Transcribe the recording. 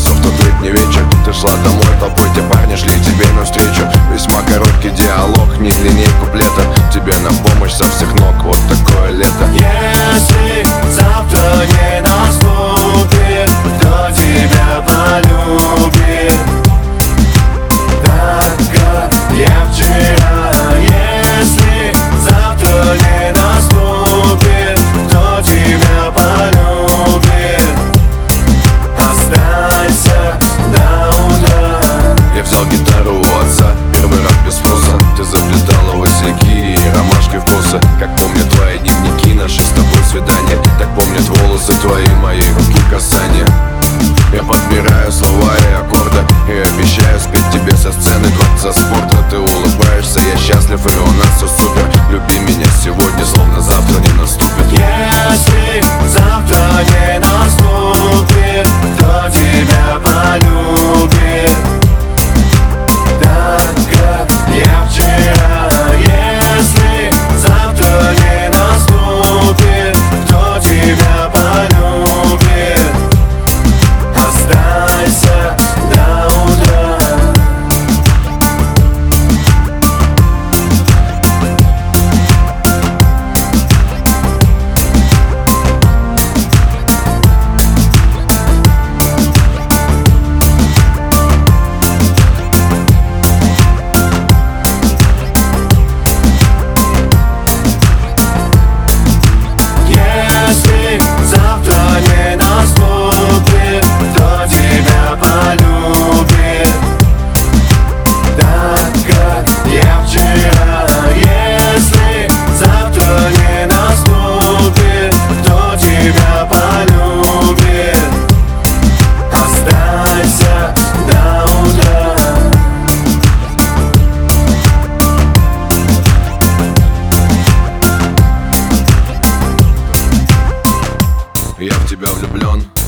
часов тот летний вечер Ты шла домой толпой, те парни шли к тебе навстречу Весьма короткий диалог, не длиннее. наше с тобой свидание Так помнят волосы твои, мои руки касания. Я подбираю слова и аккорды И обещаю спеть тебе со сцены дворца спорта Ты улыбаешься, я счастлив и у нас все супер? Люби меня сегодня, словно завтра не наступит. Если завтра я в тебя влюблен